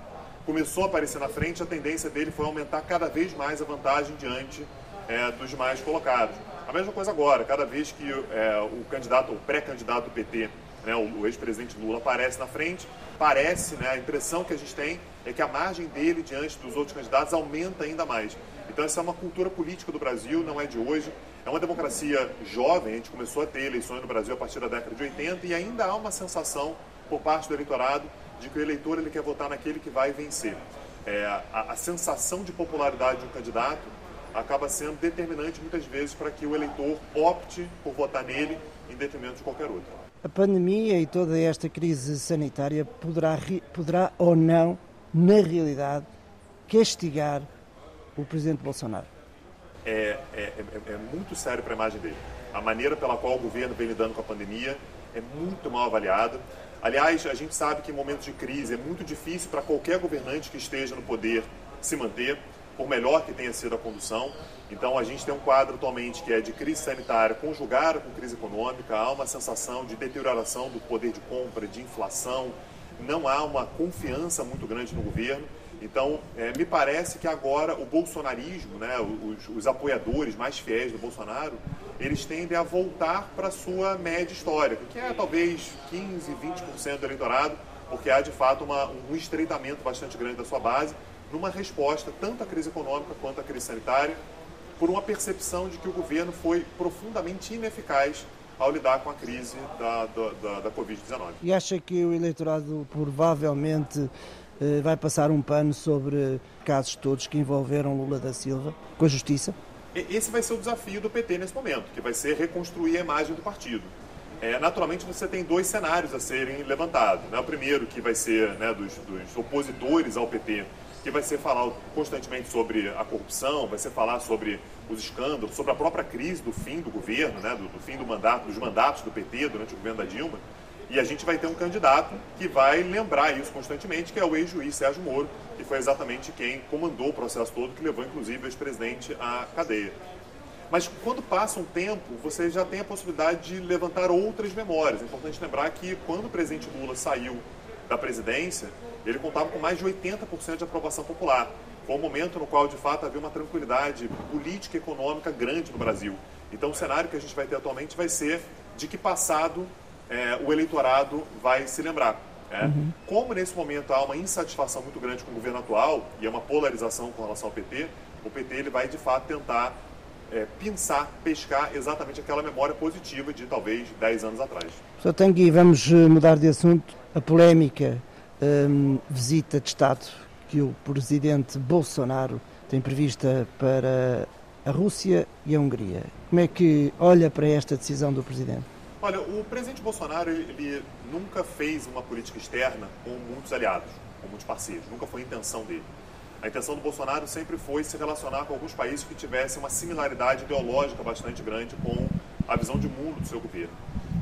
Speaker 6: começou a aparecer na frente, a tendência dele foi aumentar cada vez mais a vantagem diante é, dos mais colocados. A mesma coisa agora, cada vez que é, o candidato, o pré-candidato do PT, né, o, ex-presidente Lula aparece na frente, parece, né, a impressão que a gente tem é que a margem dele diante dos outros candidatos aumenta ainda mais. Então essa é uma cultura política do Brasil, não é de hoje. É uma democracia jovem, a gente começou a ter eleições no Brasil a partir da década de 80 e ainda há uma sensação por parte do eleitorado de que o eleitor ele quer votar naquele que vai vencer. É, a, a sensação de popularidade de um candidato acaba sendo determinante muitas vezes para que o eleitor opte por votar nele em detrimento de qualquer outro.
Speaker 4: A pandemia e toda esta crise sanitária poderá, poderá ou não, na realidade, castigar o presidente Bolsonaro?
Speaker 6: É, é, é, é muito sério para a imagem dele. A maneira pela qual o governo vem lidando com a pandemia é muito mal avaliada. Aliás, a gente sabe que em momentos de crise é muito difícil para qualquer governante que esteja no poder se manter por melhor que tenha sido a condução. Então, a gente tem um quadro atualmente que é de crise sanitária conjugada com crise econômica, há uma sensação de deterioração do poder de compra, de inflação, não há uma confiança muito grande no governo. Então, é, me parece que agora o bolsonarismo, né, os, os, apoiadores mais fiéis do Bolsonaro, eles tendem a voltar para a sua média histórica, que é talvez 15, 20% do eleitorado, porque há de fato uma, um estreitamento bastante grande da sua base numa resposta tanto à crise econômica quanto à crise sanitária, por uma percepção de que o governo foi profundamente ineficaz ao lidar com a crise da, da, da Covid-19.
Speaker 4: E acha que o eleitorado provavelmente eh, vai passar um pano sobre casos todos que envolveram Lula da Silva com a Justiça?
Speaker 6: Esse vai ser o desafio do PT nesse momento, que vai ser reconstruir a imagem do partido. É, naturalmente você tem dois cenários a serem levantados. Né? O primeiro, que vai ser né, dos, dos opositores ao PT, que vai ser falar constantemente sobre a corrupção, vai ser falar sobre os escândalos, sobre a própria crise do fim do governo, né, do, do, fim do mandato, dos mandatos do PT durante o governo da Dilma. E a gente vai ter um candidato que vai lembrar isso constantemente, que é o ex-juiz Sérgio Moro, que foi exatamente quem comandou o processo todo, que levou inclusive o ex-presidente à cadeia. Mas quando passa um tempo, você já tem a possibilidade de levantar outras memórias. É importante lembrar que quando o presidente Lula saiu da presidência, ele contava com mais de 80% de aprovação popular. Foi um momento no qual, de fato, havia uma tranquilidade política e econômica grande no Brasil. Então, o cenário que a gente vai ter atualmente vai ser de que passado é, o eleitorado vai se lembrar. É. Uhum. Como nesse momento há uma insatisfação muito grande com o governo atual e é uma polarização com relação ao PT, o PT ele vai de fato tentar é, pensar, pescar exatamente aquela memória positiva de talvez 10 anos atrás.
Speaker 4: Sr. Tangui, vamos eh, mudar de assunto. A polémica um, visita de Estado que o presidente Bolsonaro tem prevista para a Rússia e a Hungria. Como é que olha para esta decisão do presidente?
Speaker 6: Olha, o presidente Bolsonaro ele nunca fez uma política externa com muitos aliados, com muitos parceiros. Nunca foi a intenção dele. A intenção do Bolsonaro sempre foi se relacionar com alguns países que tivessem uma similaridade ideológica bastante grande com a visão de mundo do seu governo.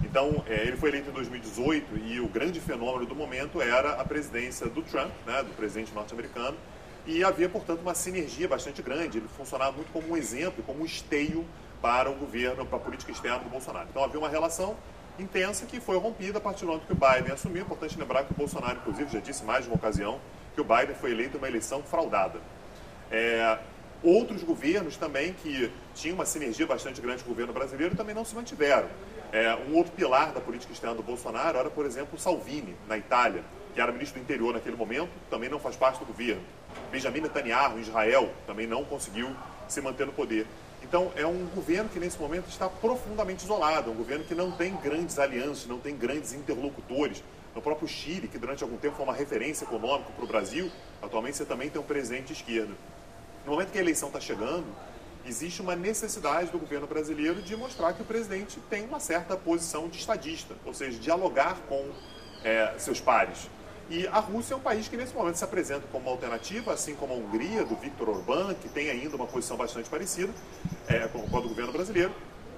Speaker 6: Então, é, ele foi eleito em 2018 e o grande fenômeno do momento era a presidência do Trump, né, do presidente norte-americano, e havia, portanto, uma sinergia bastante grande. Ele funcionava muito como um exemplo, como um esteio para o governo, para a política externa do Bolsonaro. Então, havia uma relação intensa que foi rompida a partir do momento que o Biden assumiu. Importante lembrar que o Bolsonaro, inclusive, já disse mais de uma ocasião que o Biden foi eleito em uma eleição fraudada. É, outros governos também que tinham uma sinergia bastante grande com o governo brasileiro também não se mantiveram. É, um outro pilar da política externa do Bolsonaro era, por exemplo, Salvini, na Itália, que era ministro do interior naquele momento, também não faz parte do governo. Benjamin Netanyahu, em Israel, também não conseguiu se manter no poder. Então, é um governo que nesse momento está profundamente isolado, um governo que não tem grandes alianças, não tem grandes interlocutores. No próprio Chile, que durante algum tempo foi uma referência econômica para o Brasil, atualmente você também tem um presidente de esquerda. No momento que a eleição está chegando, existe uma necessidade do governo brasileiro de mostrar que o presidente tem uma certa posição de estadista, ou seja, dialogar com é, seus pares. E a Rússia é um país que nesse momento se apresenta como uma alternativa, assim como a Hungria, do Viktor Orbán, que tem ainda uma posição bastante parecida é, com a do governo brasileiro.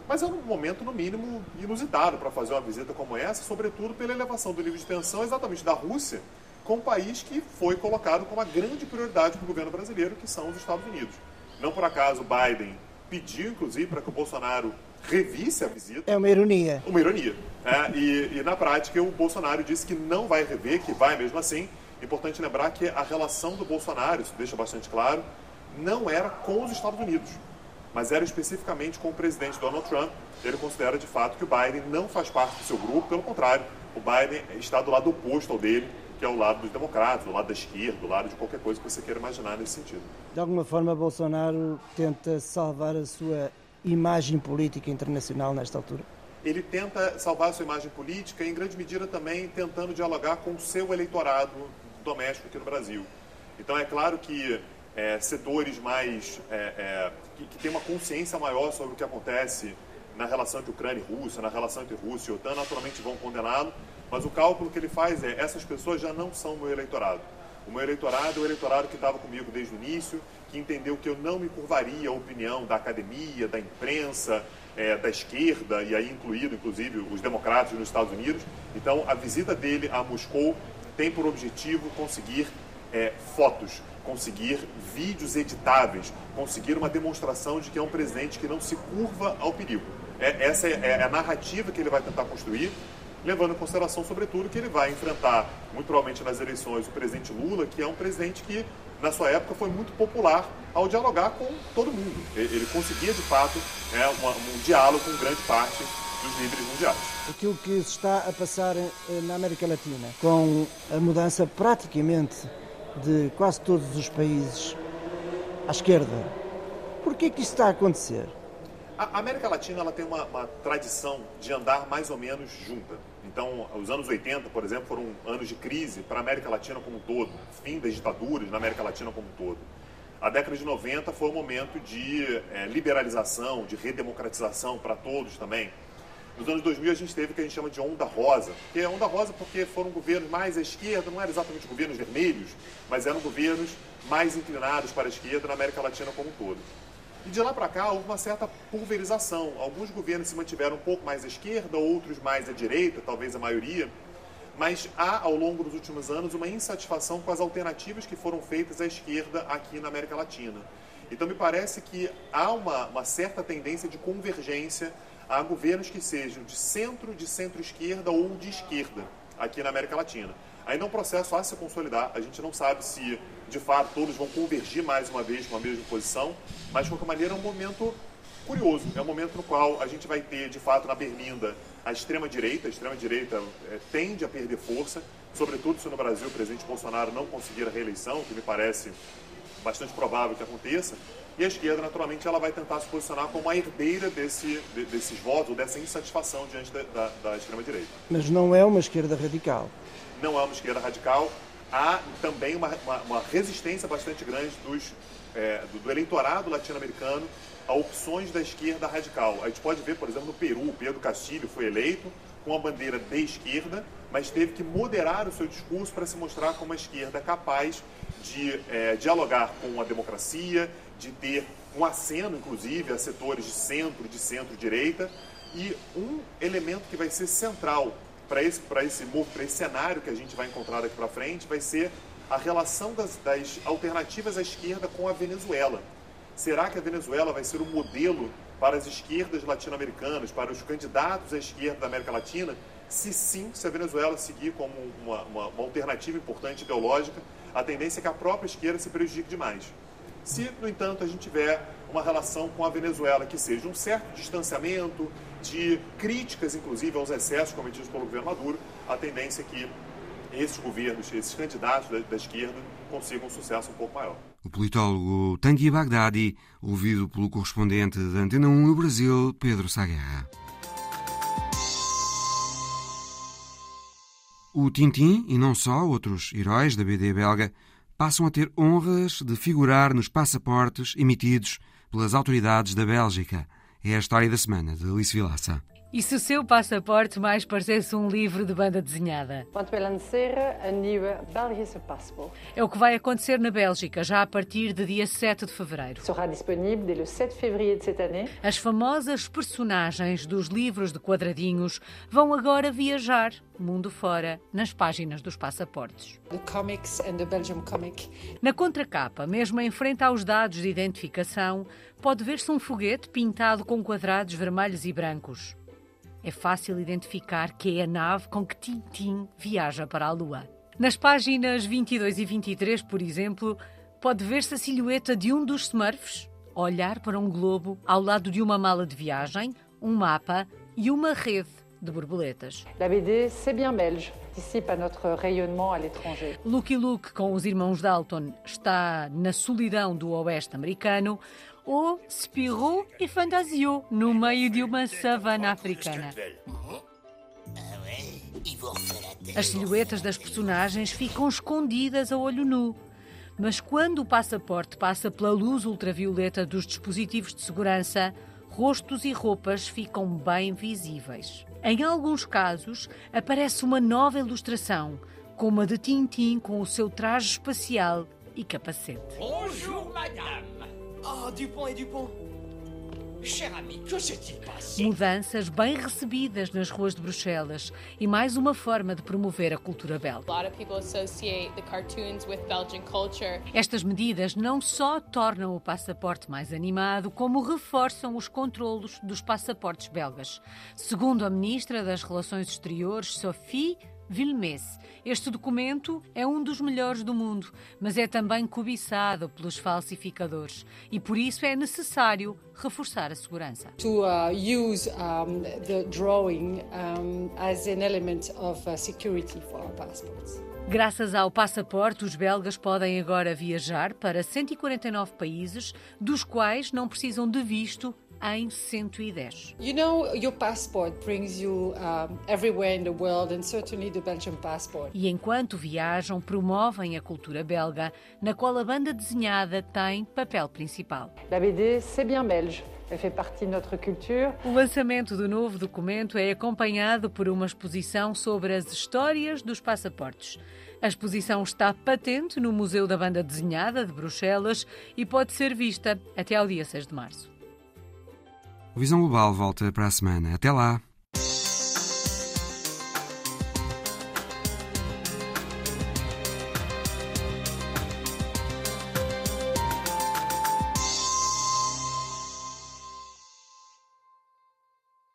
Speaker 6: Mas é um momento, no mínimo, inusitado para fazer uma visita como essa, sobretudo pela elevação do nível de tensão exatamente da Rússia com um país que foi colocado como uma grande prioridade para o governo brasileiro, que são os Estados Unidos. Não por acaso Biden pediu, inclusive, para que o Bolsonaro revisse a visita.
Speaker 4: É uma ironia.
Speaker 6: Uma ironia. É, e, e, na prática, o Bolsonaro disse que não vai rever, que vai mesmo assim. Importante lembrar que a relação do Bolsonaro, isso deixa bastante claro, não era com os Estados Unidos, mas era especificamente com o presidente Donald Trump. Ele considera de fato que o Biden não faz parte do seu grupo, pelo contrário, o Biden está do lado oposto ao dele que é o lado dos democratas, o lado da esquerda, o lado de qualquer coisa que você queira imaginar nesse sentido.
Speaker 4: De alguma forma, Bolsonaro tenta salvar a sua imagem política internacional nesta altura?
Speaker 6: Ele tenta salvar a sua imagem política, em grande medida também tentando dialogar com o seu eleitorado doméstico aqui no Brasil. Então, é claro que é, setores mais. É, é, que, que têm uma consciência maior sobre o que acontece na relação entre Ucrânia e Rússia, na relação entre Rússia e OTAN, naturalmente vão condená-lo, mas o cálculo que ele faz é: essas pessoas já não são meu eleitorado. O meu eleitorado é o eleitorado que estava comigo desde o início, que entendeu que eu não me curvaria à opinião da academia, da imprensa, é, da esquerda, e aí incluído, inclusive, os democratas nos Estados Unidos. Então, a visita dele a Moscou tem por objetivo conseguir é, fotos, conseguir vídeos editáveis, conseguir uma demonstração de que é um presidente que não se curva ao perigo. É, essa é, é a narrativa que ele vai tentar construir levando em consideração, sobretudo, que ele vai enfrentar, muito provavelmente nas eleições, o presidente Lula, que é um presidente que, na sua época, foi muito popular ao dialogar com todo mundo. Ele conseguia, de fato, é, uma, um diálogo com grande parte dos líderes mundiais.
Speaker 4: Aquilo que se está a passar eh, na América Latina, com a mudança praticamente de quase todos os países à esquerda, por que é que isso está a acontecer?
Speaker 6: A América Latina ela tem uma, uma tradição de andar mais ou menos junta. Então, os anos 80, por exemplo, foram anos de crise para a América Latina como um todo, fim das ditaduras na América Latina como um todo. A década de 90 foi um momento de é, liberalização, de redemocratização para todos também. Nos anos 2000 a gente teve o que a gente chama de onda rosa, que é onda rosa porque foram governos mais à esquerda, não eram exatamente governos vermelhos, mas eram governos mais inclinados para a esquerda na América Latina como um todo. E de lá para cá houve uma certa pulverização. Alguns governos se mantiveram um pouco mais à esquerda, outros mais à direita, talvez a maioria. Mas há, ao longo dos últimos anos, uma insatisfação com as alternativas que foram feitas à esquerda aqui na América Latina. Então, me parece que há uma, uma certa tendência de convergência a governos que sejam de centro, de centro-esquerda ou de esquerda aqui na América Latina. Ainda é um processo a se consolidar, a gente não sabe se de fato todos vão convergir mais uma vez com a mesma posição, mas de qualquer maneira é um momento curioso, é um momento no qual a gente vai ter de fato na Berlinda a extrema-direita, a extrema-direita é, tende a perder força, sobretudo se no Brasil o presidente Bolsonaro não conseguir a reeleição, que me parece bastante provável que aconteça, e a esquerda, naturalmente, ela vai tentar se posicionar como a herdeira desse, de, desses votos, dessa insatisfação diante da, da, da extrema-direita.
Speaker 4: Mas não é uma esquerda radical.
Speaker 6: Não é uma esquerda radical. Há também uma, uma, uma resistência bastante grande dos, é, do, do eleitorado latino-americano a opções da esquerda radical. A gente pode ver, por exemplo, no Peru, Pedro Castilho foi eleito com a bandeira de esquerda, mas teve que moderar o seu discurso para se mostrar como uma esquerda capaz de é, dialogar com a democracia, de ter um aceno, inclusive, a setores de centro, de centro-direita. E um elemento que vai ser central para esse, esse, esse cenário que a gente vai encontrar daqui para frente vai ser a relação das, das alternativas à esquerda com a Venezuela. Será que a Venezuela vai ser o um modelo para as esquerdas latino-americanas, para os candidatos à esquerda da América Latina? Se sim, se a Venezuela seguir como uma, uma, uma alternativa importante ideológica, a tendência é que a própria esquerda se prejudique demais. Se, no entanto, a gente tiver uma relação com a Venezuela que seja um certo distanciamento, de críticas, inclusive, aos excessos cometidos pelo governo Maduro, a tendência é que esses governos, esses candidatos da, da esquerda, consigam um sucesso um pouco maior.
Speaker 1: O politólogo Tanguy Baghdadi, ouvido pelo correspondente da Antena 1 no Brasil, Pedro Saguerra. O Tintim, e não só outros heróis da BD belga, passam a ter honras de figurar nos passaportes emitidos pelas autoridades da Bélgica. É a história da semana de Alice Vilaça.
Speaker 7: E se o seu passaporte mais parecesse um livro de banda desenhada? É o que vai acontecer na Bélgica já a partir de dia 7 de fevereiro.
Speaker 8: Sera disponible dès le 7 février de cette année.
Speaker 7: As famosas personagens dos livros de quadradinhos vão agora viajar mundo fora nas páginas dos passaportes.
Speaker 8: The comics and the Belgium comic.
Speaker 7: Na contracapa, mesmo em frente aos dados de identificação, pode ver-se um foguete pintado com quadrados vermelhos e brancos é fácil identificar que é a nave com que Tintin viaja para a Lua. Nas páginas 22 e 23, por exemplo, pode ver-se a silhueta de um dos Smurfs olhar para um globo ao lado de uma mala de viagem, um mapa e uma rede de borboletas.
Speaker 8: La BD, c'est bien belge. Participe à notre rayonnement à l'étranger.
Speaker 7: Lucky Luke, com os irmãos Dalton, está na solidão do oeste americano, ou Spirou e Fantasio, no meio de uma savana africana. As silhuetas das personagens ficam escondidas a olho nu. Mas quando o passaporte passa pela luz ultravioleta dos dispositivos de segurança, rostos e roupas ficam bem visíveis. Em alguns casos, aparece uma nova ilustração, como a de Tintin com o seu traje espacial e capacete.
Speaker 9: Bonjour, madame. Ah, Dupont et Dupont. Cher ami, que s'est-il passé?
Speaker 7: Mudanças bem recebidas nas ruas de Bruxelas e mais uma forma de promover a cultura belga.
Speaker 10: A lot of people associate the cartoons with Belgian culture.
Speaker 7: Estas medidas não só tornam o passaporte mais animado, como reforçam os controlos dos passaportes belgas. Segundo a ministra das Relações Exteriores, Sophie Vilmes. Este documento é um dos melhores do mundo, mas é também cobiçado pelos falsificadores e por isso é necessário reforçar a segurança.
Speaker 8: To uh, use um, the drawing um, as an element of uh, security for our passports.
Speaker 7: Graças ao passaporte, os belgas podem agora viajar para 149 países, dos quais não precisam de visto em 110.
Speaker 8: You know, your passport brings you um, everywhere in the world and certainly the Belgian passport.
Speaker 7: E enquanto viajam, promovem a cultura belga, na qual a banda desenhada tem papel principal.
Speaker 11: La BD, c'est bien belge. Elle fait partie de notre culture.
Speaker 7: O lançamento do novo documento é acompanhado por uma exposição sobre as histórias dos passaportes. A exposição está patente no Museu da Banda Desenhada de Bruxelas e pode ser vista até ao dia 6 de março.
Speaker 1: O Visão Global volta para a semana. Até lá!